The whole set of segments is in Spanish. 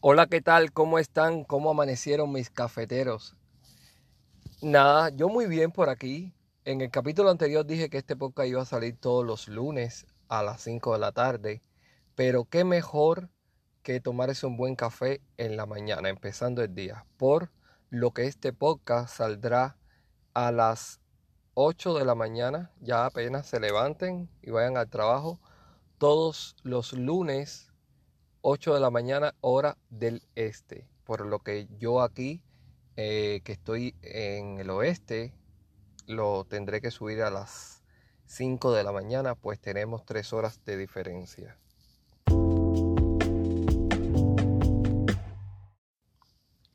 Hola, ¿qué tal? ¿Cómo están? ¿Cómo amanecieron mis cafeteros? Nada, yo muy bien por aquí. En el capítulo anterior dije que este podcast iba a salir todos los lunes a las 5 de la tarde, pero qué mejor que tomarse un buen café en la mañana, empezando el día, por lo que este podcast saldrá a las 8 de la mañana, ya apenas se levanten y vayan al trabajo, todos los lunes 8 de la mañana hora del este. Por lo que yo aquí, eh, que estoy en el oeste, lo tendré que subir a las 5 de la mañana, pues tenemos 3 horas de diferencia.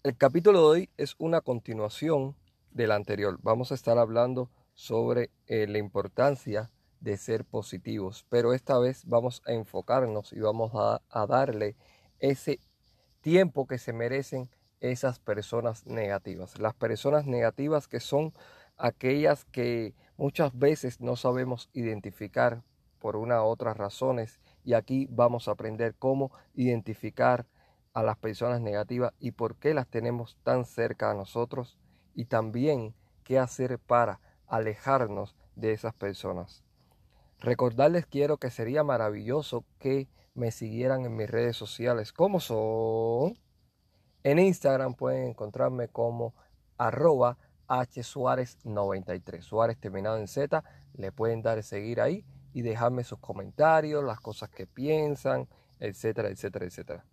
El capítulo de hoy es una continuación del anterior. Vamos a estar hablando sobre eh, la importancia de ser positivos, pero esta vez vamos a enfocarnos y vamos a, darle ese tiempo que se merecen esas personas negativas. Las personas negativas que son aquellas que muchas veces no sabemos identificar por una u otras razones y aquí vamos a aprender cómo identificar a las personas negativas y por qué las tenemos tan cerca a nosotros y también qué hacer para alejarnos de esas personas. Recordarles quiero que sería maravilloso que me siguieran en mis redes sociales. ¿Cómo son? En Instagram pueden encontrarme como arroba hsuárez93. Suárez terminado en Z. Le pueden dar seguir ahí y dejarme sus comentarios, las cosas que piensan, etcétera, etcétera, etcétera.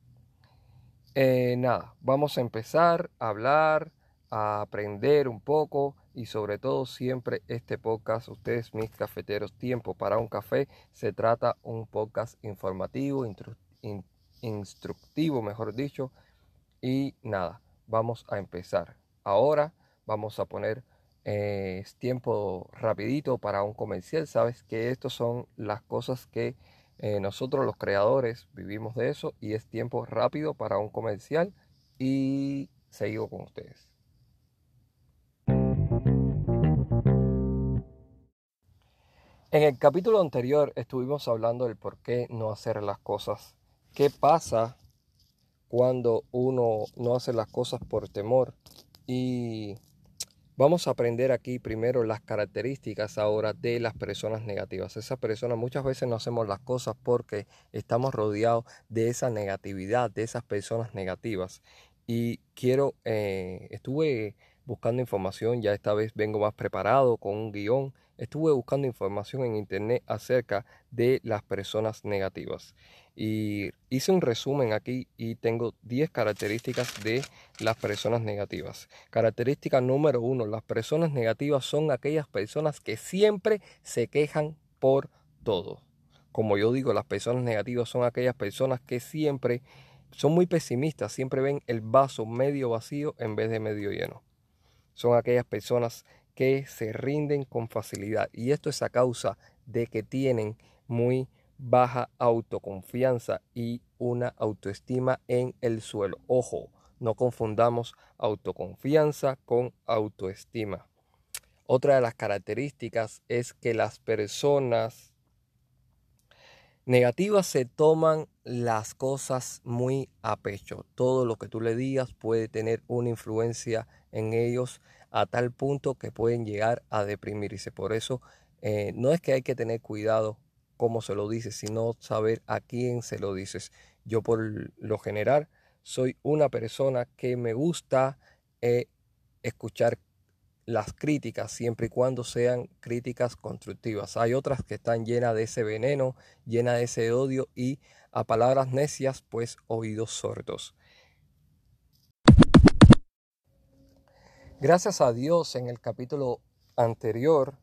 Eh, nada, vamos a empezar a hablar, a aprender un poco y sobre todo siempre este podcast, ustedes mis cafeteros, tiempo para un café, se trata un podcast informativo, instructivo, mejor dicho. Y nada, vamos a empezar. Ahora vamos a poner eh, tiempo rapidito para un comercial. Sabes que estas son las cosas que eh, nosotros los creadores vivimos de eso y es tiempo rápido para un comercial y seguimos con ustedes. En el capítulo anterior estuvimos hablando del por qué no hacer las cosas. ¿Qué pasa cuando uno no hace las cosas por temor? Y vamos a aprender aquí primero las características ahora de las personas negativas. Esas personas muchas veces no hacemos las cosas porque estamos rodeados de esa negatividad, de esas personas negativas. Y quiero, eh, estuve buscando información, ya esta vez vengo más preparado con un guion estuve buscando información en internet acerca de las personas negativas. Y hice un resumen aquí y tengo 10 características de las personas negativas. Característica número uno, las personas negativas son aquellas personas que siempre se quejan por todo. Como yo digo, las personas negativas son aquellas personas que siempre son muy pesimistas, siempre ven el vaso medio vacío en vez de medio lleno. Son aquellas personas que se rinden con facilidad. Y esto es a causa de que tienen muy baja autoconfianza y una autoestima en el suelo. Ojo, no confundamos autoconfianza con autoestima. Otra de las características es que las personas negativas se toman las cosas muy a pecho. Todo lo que tú le digas puede tener una influencia en ellos a tal punto que pueden llegar a deprimirse. Por eso eh, no es que hay que tener cuidado cómo se lo dices, sino saber a quién se lo dices. Yo por lo general soy una persona que me gusta eh, escuchar las críticas siempre y cuando sean críticas constructivas. Hay otras que están llenas de ese veneno, llenas de ese odio y a palabras necias pues oídos sordos. Gracias a Dios en el capítulo anterior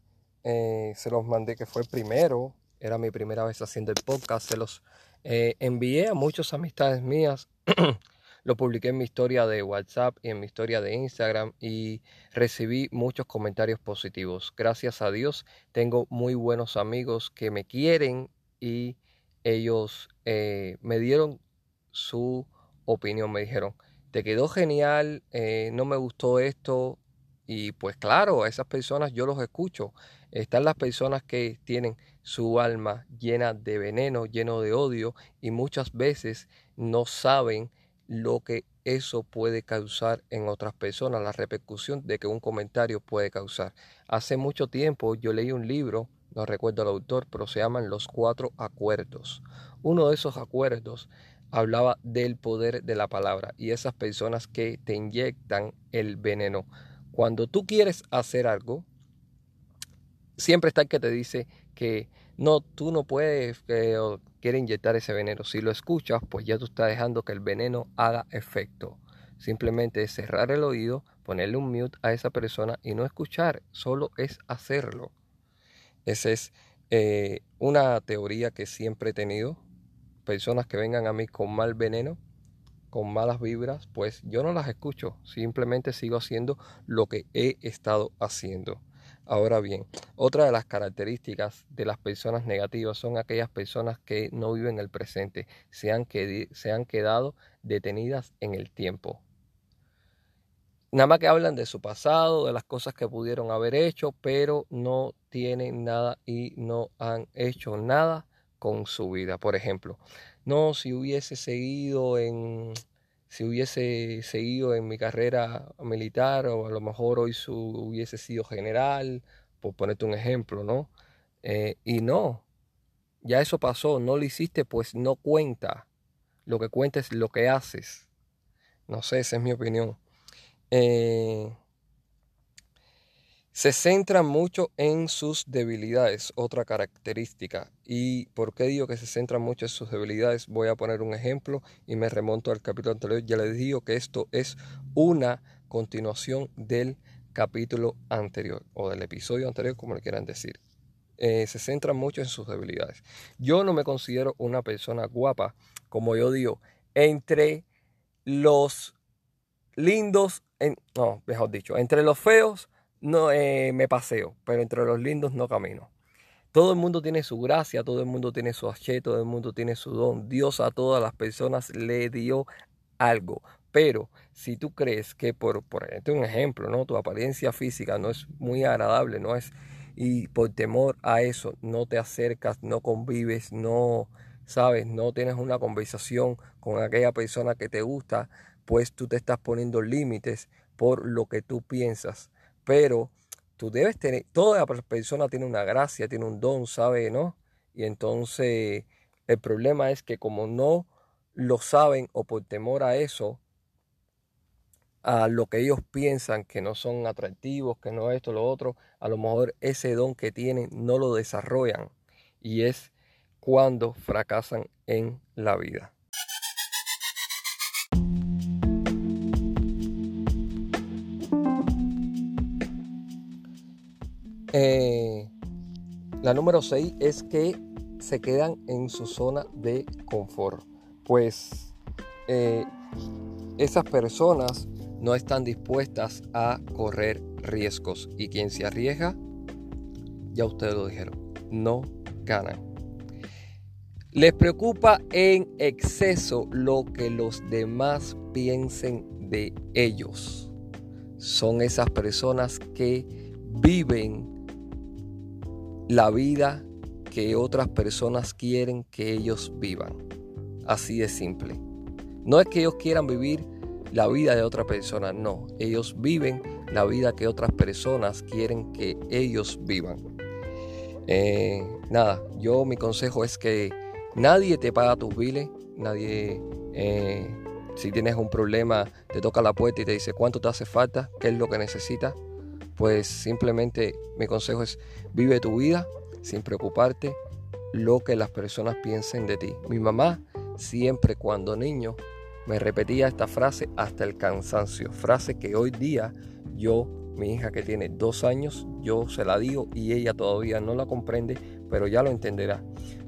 eh, se los mandé que fue primero, era mi primera vez haciendo el podcast, se los eh, envié a muchas amistades mías, lo publiqué en mi historia de WhatsApp y en mi historia de Instagram y recibí muchos comentarios positivos. Gracias a Dios tengo muy buenos amigos que me quieren y ellos eh, me dieron su opinión, me dijeron, te quedó genial, eh, no me gustó esto. Y pues claro, a esas personas yo los escucho. Están las personas que tienen su alma llena de veneno, lleno de odio y muchas veces no saben lo que eso puede causar en otras personas, la repercusión de que un comentario puede causar. Hace mucho tiempo yo leí un libro, no recuerdo el autor, pero se llaman Los Cuatro Acuerdos. Uno de esos acuerdos hablaba del poder de la palabra y esas personas que te inyectan el veneno. Cuando tú quieres hacer algo, siempre está el que te dice que no, tú no puedes, que quiere inyectar ese veneno. Si lo escuchas, pues ya tú estás dejando que el veneno haga efecto. Simplemente cerrar el oído, ponerle un mute a esa persona y no escuchar, solo es hacerlo. Esa es eh, una teoría que siempre he tenido. Personas que vengan a mí con mal veneno, con malas vibras, pues yo no las escucho, simplemente sigo haciendo lo que he estado haciendo. Ahora bien, otra de las características de las personas negativas son aquellas personas que no viven el presente, se han, se han quedado detenidas en el tiempo. Nada más que hablan de su pasado, de las cosas que pudieron haber hecho, pero no tienen nada y no han hecho nada con su vida. Por ejemplo, no si hubiese seguido en si hubiese seguido en mi carrera militar o a lo mejor hoy su, hubiese sido general, por ponerte un ejemplo, ¿no? Eh, y no, ya eso pasó, no lo hiciste, pues no cuenta. Lo que cuenta es lo que haces. No sé, esa es mi opinión. Eh, se centra mucho en sus debilidades, otra característica. ¿Y por qué digo que se centra mucho en sus debilidades? Voy a poner un ejemplo y me remonto al capítulo anterior. Ya les digo que esto es una continuación del capítulo anterior o del episodio anterior, como le quieran decir. Eh, se centra mucho en sus debilidades. Yo no me considero una persona guapa, como yo digo, entre los lindos, no, mejor dicho, entre los feos no eh, me paseo, pero entre los lindos no camino. Todo el mundo tiene su gracia, todo el mundo tiene su haché, todo el mundo tiene su don. Dios a todas las personas le dio algo. Pero si tú crees que por, por un ejemplo, ¿no? Tu apariencia física no es muy agradable, no es, y por temor a eso no te acercas, no convives, no, sabes, no tienes una conversación con aquella persona que te gusta, pues tú te estás poniendo límites por lo que tú piensas pero tú debes tener, toda persona tiene una gracia, tiene un don, ¿sabe? ¿No? Y entonces el problema es que como no lo saben o por temor a eso, a lo que ellos piensan que no son atractivos, que no esto, lo otro, a lo mejor ese don que tienen no lo desarrollan y es cuando fracasan en la vida. Eh, la número 6 es que se quedan en su zona de confort. Pues eh, esas personas no están dispuestas a correr riesgos. Y quien se arriesga, ya ustedes lo dijeron, no ganan. Les preocupa en exceso lo que los demás piensen de ellos. Son esas personas que viven la vida que otras personas quieren que ellos vivan. Así de simple. No es que ellos quieran vivir la vida de otra persona, no. Ellos viven la vida que otras personas quieren que ellos vivan. Eh, nada, yo mi consejo es que nadie te paga tus biles, nadie, eh, si tienes un problema, te toca la puerta y te dice cuánto te hace falta, qué es lo que necesitas pues simplemente mi consejo es vive tu vida sin preocuparte lo que las personas piensen de ti. Mi mamá siempre cuando niño me repetía esta frase hasta el cansancio, frase que hoy día yo, mi hija que tiene dos años, yo se la digo y ella todavía no la comprende, pero ya lo entenderá.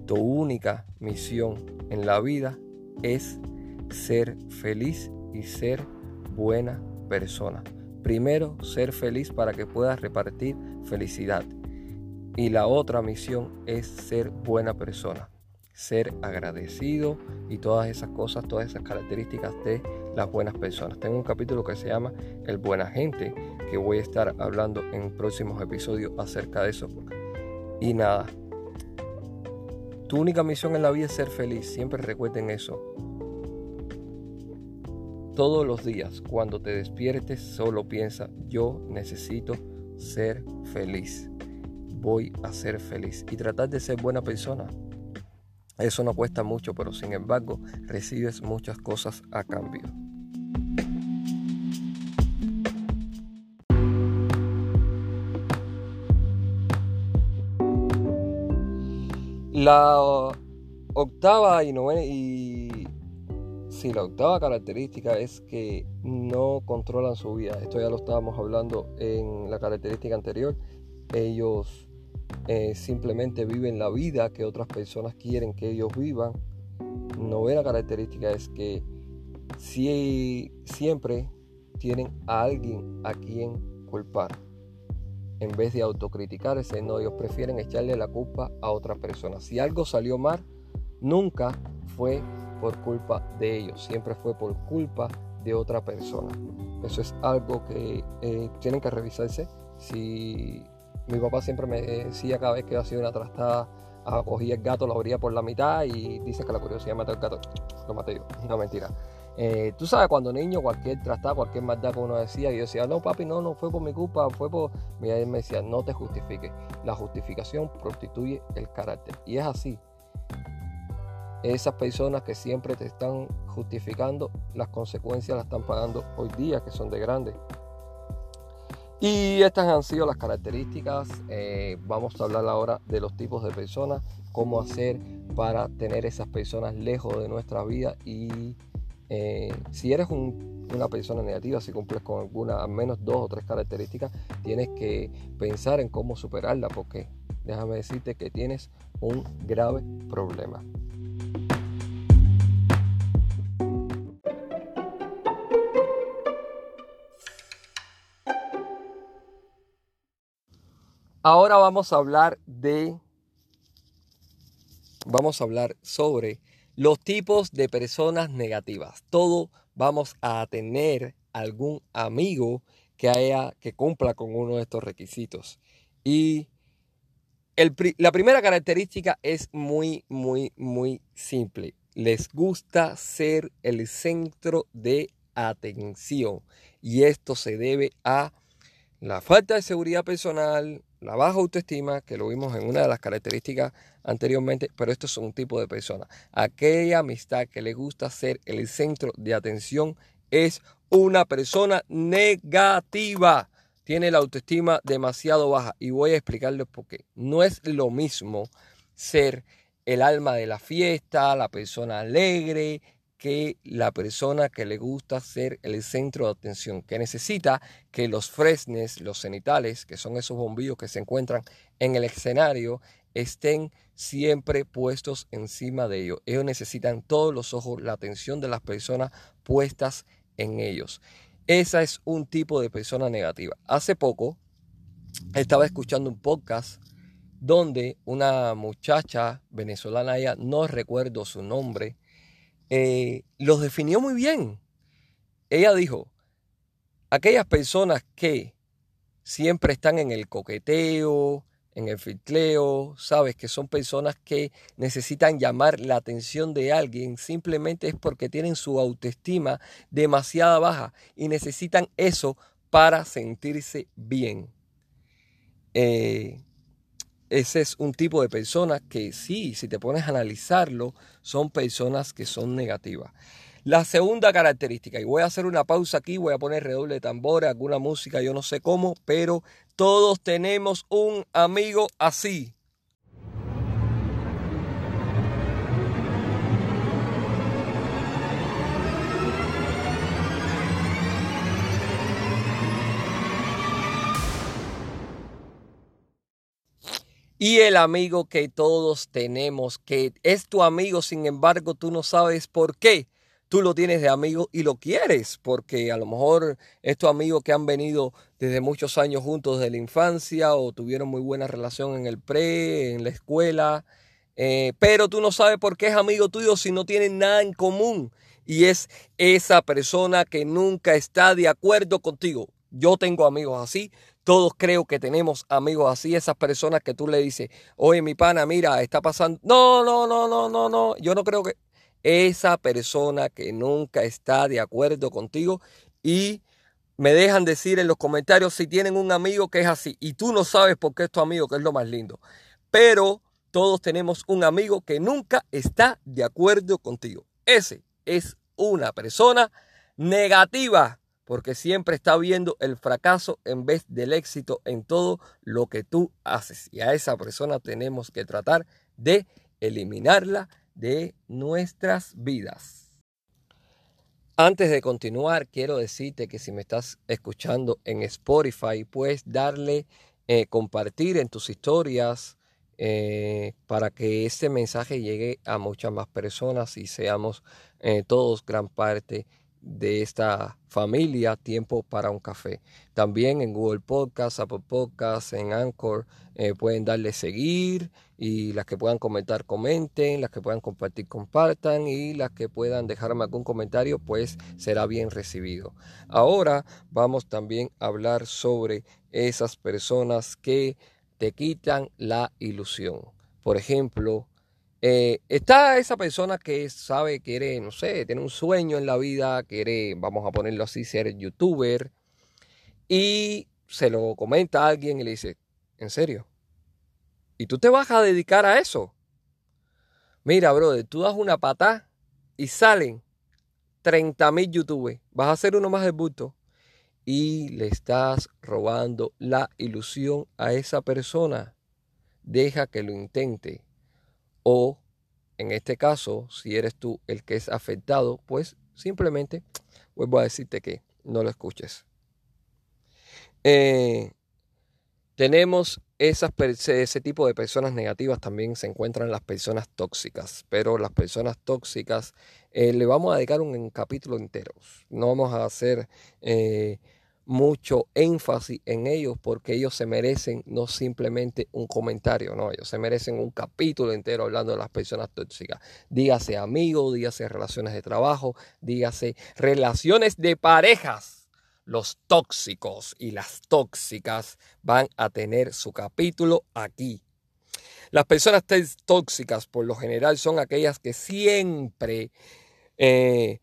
Tu única misión en la vida es ser feliz y ser buena persona. Primero, ser feliz para que puedas repartir felicidad. Y la otra misión es ser buena persona, ser agradecido y todas esas cosas, todas esas características de las buenas personas. Tengo un capítulo que se llama El Buena Gente, que voy a estar hablando en próximos episodios acerca de eso. Y nada, tu única misión en la vida es ser feliz, siempre recuerden eso. Todos los días, cuando te despiertes, solo piensa, yo necesito ser feliz. Voy a ser feliz. Y tratar de ser buena persona. Eso no cuesta mucho, pero sin embargo recibes muchas cosas a cambio. La octava y novena y sí, la octava característica es que no controlan su vida. Esto ya lo estábamos hablando en la característica anterior. Ellos eh, simplemente viven la vida que otras personas quieren que ellos vivan. Novena característica es que si, siempre tienen a alguien a quien culpar en vez de autocriticarse, no, ellos prefieren echarle la culpa a otra persona. Si algo salió mal, nunca fue por culpa de ellos, siempre fue por culpa de otra persona. Eso es algo que eh, tienen que revisarse. Si mi papá siempre me decía cada vez que hacía una trastada, ah, cogía el gato, lo abría por la mitad y dice que la curiosidad mató al gato. Lo maté yo, no mentira. Eh, tú sabes, cuando niño, cualquier trastada, cualquier maldad que uno decía, yo decía, no, papi, no, no fue por mi culpa, fue por. Y él me decía, no te justifiques. La justificación prostituye el carácter. Y es así. Esas personas que siempre te están justificando, las consecuencias las están pagando hoy día, que son de grandes. Y estas han sido las características. Eh, vamos a hablar ahora de los tipos de personas, cómo hacer para tener esas personas lejos de nuestra vida y eh, si eres una persona negativa, si cumples con alguna, al menos dos o tres características, tienes que pensar en cómo superarla, porque déjame decirte que tienes un grave problema. Ahora vamos a hablar de, vamos a hablar sobre los tipos de personas negativas. Todos vamos a tener algún amigo que haya que cumpla con uno de estos requisitos. Y la primera característica es muy, muy, muy simple. Les gusta ser el centro de atención. Y esto se debe a la falta de seguridad personal, la baja autoestima, que lo vimos en una de las características anteriormente, pero esto es un tipo de persona. Aquella amistad que le gusta ser el centro de atención es una persona negativa. Tiene la autoestima demasiado baja y voy a explicarles por qué. No es lo mismo ser el alma de la fiesta, la persona alegre, que la persona que le gusta ser el centro de atención, que necesita que los fresnes, los cenitales, que son esos bombillos que se encuentran en el escenario, estén siempre puestos encima de ellos. Ellos necesitan todos los ojos, la atención de las personas puestas en ellos. Esa es un tipo de persona negativa. Hace poco estaba escuchando un podcast donde una muchacha venezolana, ella no recuerdo su nombre, eh, los definió muy bien. Ella dijo, aquellas personas que siempre están en el coqueteo, en el filtreo, sabes que son personas que necesitan llamar la atención de alguien, simplemente es porque tienen su autoestima demasiado baja y necesitan eso para sentirse bien. Eh, ese es un tipo de personas que sí, si te pones a analizarlo, son personas que son negativas. La segunda característica, y voy a hacer una pausa aquí, voy a poner redoble de tambores, alguna música, yo no sé cómo, pero todos tenemos un amigo así. Y el amigo que todos tenemos, que es tu amigo, sin embargo tú no sabes por qué. Tú lo tienes de amigo y lo quieres, porque a lo mejor es tu amigo que han venido desde muchos años juntos desde la infancia o tuvieron muy buena relación en el pre, en la escuela, eh, pero tú no sabes por qué es amigo tuyo si no tienen nada en común. Y es esa persona que nunca está de acuerdo contigo. Yo tengo amigos así, todos creo que tenemos amigos así, esas personas que tú le dices, oye, mi pana, mira, está pasando. No, no, no, no, no, no. Yo no creo que. esa persona que nunca está de acuerdo contigo y me dejan decir en los comentarios si tienen un amigo que es así y tú no sabes por qué es tu amigo, que es lo más lindo. Pero todos tenemos un amigo que nunca está de acuerdo contigo. Ese es una persona negativa porque siempre está viendo el fracaso en vez del éxito en todo lo que tú haces. Y a esa persona tenemos que tratar de eliminarla de nuestras vidas. Antes de continuar, quiero decirte que si me estás escuchando en Spotify, puedes darle eh, compartir en tus historias eh, para que este mensaje llegue a muchas más personas y seamos eh, todos gran parte de esta familia Tiempo para un Café. También en Google Podcast, Apple Podcast, en Anchor eh, pueden darle seguir y las que puedan comentar comenten, las que puedan compartir compartan y las que puedan dejarme algún comentario pues será bien recibido. Ahora vamos también a hablar sobre esas personas que te quitan la ilusión. Por ejemplo, eh, está esa persona que sabe, quiere, no sé, tiene un sueño en la vida, quiere, vamos a ponerlo así, ser youtuber, y se lo comenta a alguien y le dice, ¿en serio? ¿Y tú te vas a dedicar a eso? Mira, brother, tú das una patada y salen 30 mil youtubers. Vas a hacer uno más de bulto. Y le estás robando la ilusión a esa persona. Deja que lo intente o, en este caso, si eres tú el que es afectado, pues simplemente vuelvo a decirte que no lo escuches. Eh, tenemos esas, ese tipo de personas negativas, también se encuentran las personas tóxicas, pero las personas tóxicas eh, le vamos a dedicar un, capítulo entero. No vamos a hacer eh, mucho énfasis en ellos porque ellos se merecen no simplemente un comentario, no, ellos se merecen un capítulo entero hablando de las personas tóxicas. Dígase amigos, dígase relaciones de trabajo, dígase relaciones de parejas. Los tóxicos y las tóxicas van a tener su capítulo aquí. Las personas tóxicas por lo general son aquellas que siempre eh,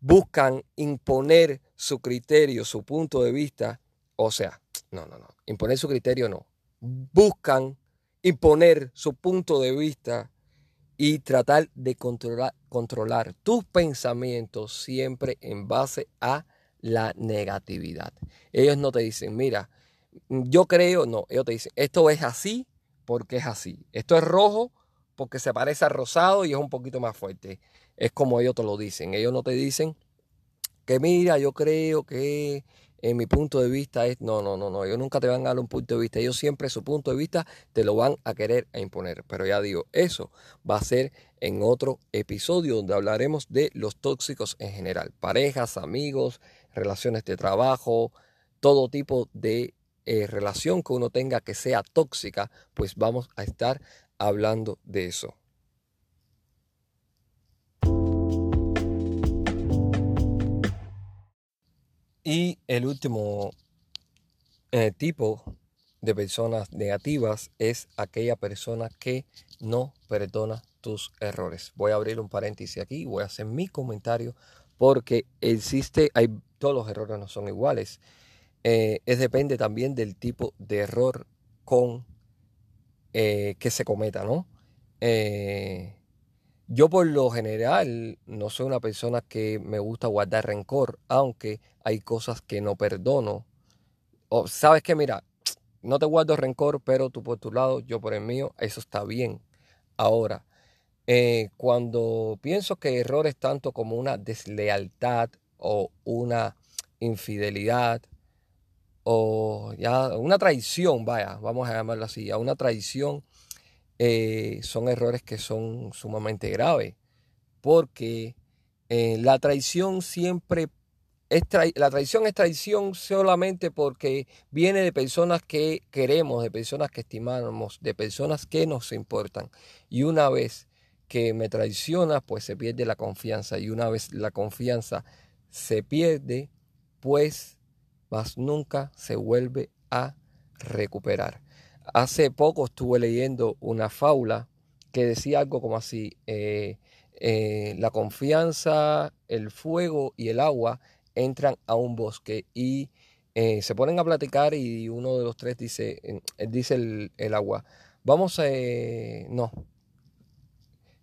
buscan imponer su criterio, su punto de vista. O sea, no, no, no, imponer su criterio no. Buscan imponer su punto de vista y tratar de controlar, tus pensamientos siempre en base a la negatividad. Ellos no te dicen, mira, yo creo, no, ellos te dicen, esto es así porque es así. Esto es rojo porque se parece a rosado y es un poquito más fuerte es como ellos te lo dicen. Ellos no te dicen que mira, yo creo que en mi punto de vista es, no, no, no, no, ellos nunca te van a dar un punto de vista, ellos siempre su punto de vista te lo van a querer imponer. Pero ya digo, eso va a ser en otro episodio donde hablaremos de los tóxicos en general, parejas, amigos, relaciones de trabajo, todo tipo de eh, relación que uno tenga que sea tóxica, pues vamos a estar hablando de eso. Y el último eh, tipo de personas negativas es aquella persona que no perdona tus errores. Voy a abrir un paréntesis aquí, voy a hacer mi comentario porque existe, hay, todos los errores no son iguales. Eh, es depende también del tipo de error con eh, que se cometa, ¿no? Yo por lo general no soy una persona que me gusta guardar rencor, aunque hay cosas que no perdono. O sabes que mira, no te guardo rencor, pero tú por tu lado, yo por el mío, eso está bien. Ahora, eh, cuando pienso que errores tanto como una deslealtad o una infidelidad o ya una traición, vaya, vamos a llamarlo así, a una traición eh, son errores que son sumamente graves, porque eh, la traición siempre es la traición es traición solamente porque viene de personas que queremos, de personas que estimamos, de personas que nos importan. Y una vez que me traiciona, pues se pierde la confianza. Y una vez la confianza se pierde, pues más nunca se vuelve a recuperar. Hace poco estuve leyendo una fábula que decía algo como así, eh, eh, la confianza, el fuego y el agua entran a un bosque y eh, se ponen a platicar y uno de los tres dice, dice el, agua, vamos a... no.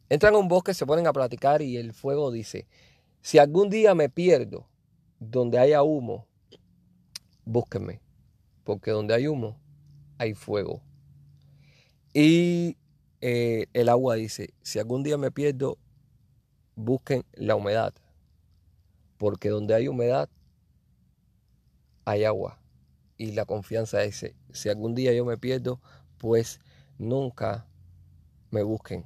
Entran a un bosque, se ponen a platicar y el fuego dice, si algún día me pierdo donde haya humo, búsquenme, porque donde hay humo hay fuego. Y eh, el agua dice, si algún día me pierdo, busquen la humedad, porque donde hay humedad hay agua. Y la confianza dice, si algún día yo me pierdo, pues nunca me busquen,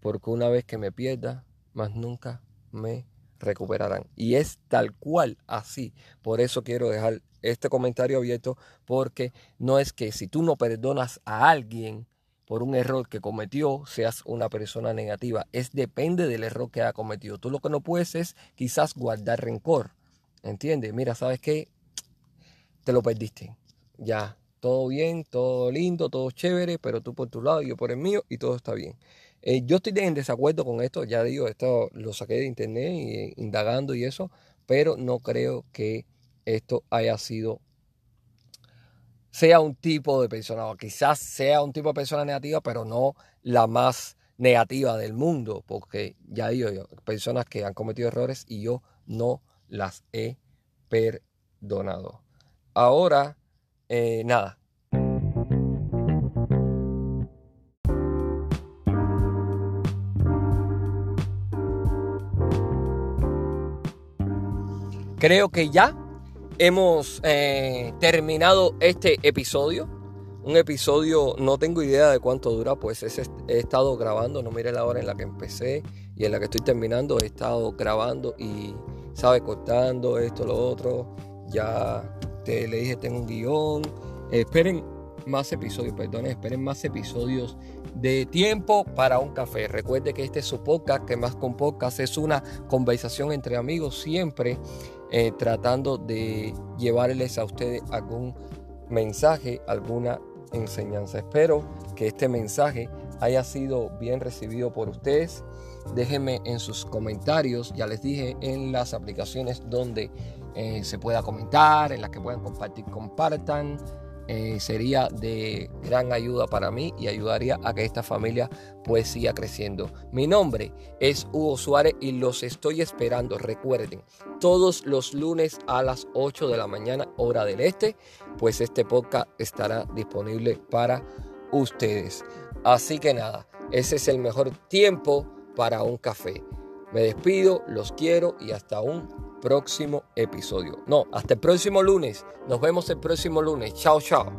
porque una vez que me pierda, más nunca me recuperarán. Y es tal cual así. Por eso quiero dejar este comentario abierto, porque no es que si tú no perdonas a alguien por un error que cometió, seas una persona negativa. Es depende del error que ha cometido. Tú lo que no puedes es quizás guardar rencor. ¿Entiendes? Mira, ¿sabes qué? Te lo perdiste. Ya, todo bien, todo lindo, todo chévere, pero tú por tu lado y yo por el mío y todo está bien. Eh, yo estoy en desacuerdo con esto, ya digo, esto lo saqué de internet eh, indagando y eso, pero no creo que esto haya sido sea un tipo de persona, o quizás sea un tipo de persona negativa, pero no la más negativa del mundo, porque ya yo, personas que han cometido errores y yo no las he perdonado. Ahora, eh, nada, Creo que ya hemos eh, terminado este episodio. Un episodio, no tengo idea de cuánto dura, pues he estado grabando, no mire la hora en la que empecé y en la que estoy terminando, he estado grabando y, sabe, cortando esto, lo otro. Ya te le dije, tengo un guion. esperen más episodios, perdón, esperen más episodios de tiempo para un café. Recuerde que este es su podcast, que más con podcast es una conversación entre amigos siempre eh, tratando de llevarles a ustedes algún mensaje, alguna enseñanza. Espero que este mensaje haya sido bien recibido por ustedes. Déjenme en sus comentarios, ya les dije, en las aplicaciones donde eh, se pueda comentar, en las que puedan compartir, compartan. Eh, sería de gran ayuda para mí y ayudaría a que esta familia pues siga creciendo. Mi nombre es Hugo Suárez y los estoy esperando. Recuerden, todos los lunes a las 8 de la mañana, hora del este, pues este podcast estará disponible para ustedes. Así que nada, ese es el mejor tiempo para un café. Me despido, los quiero y hasta un próximo episodio. No, hasta el próximo lunes. Nos vemos el próximo lunes. Chao, chao.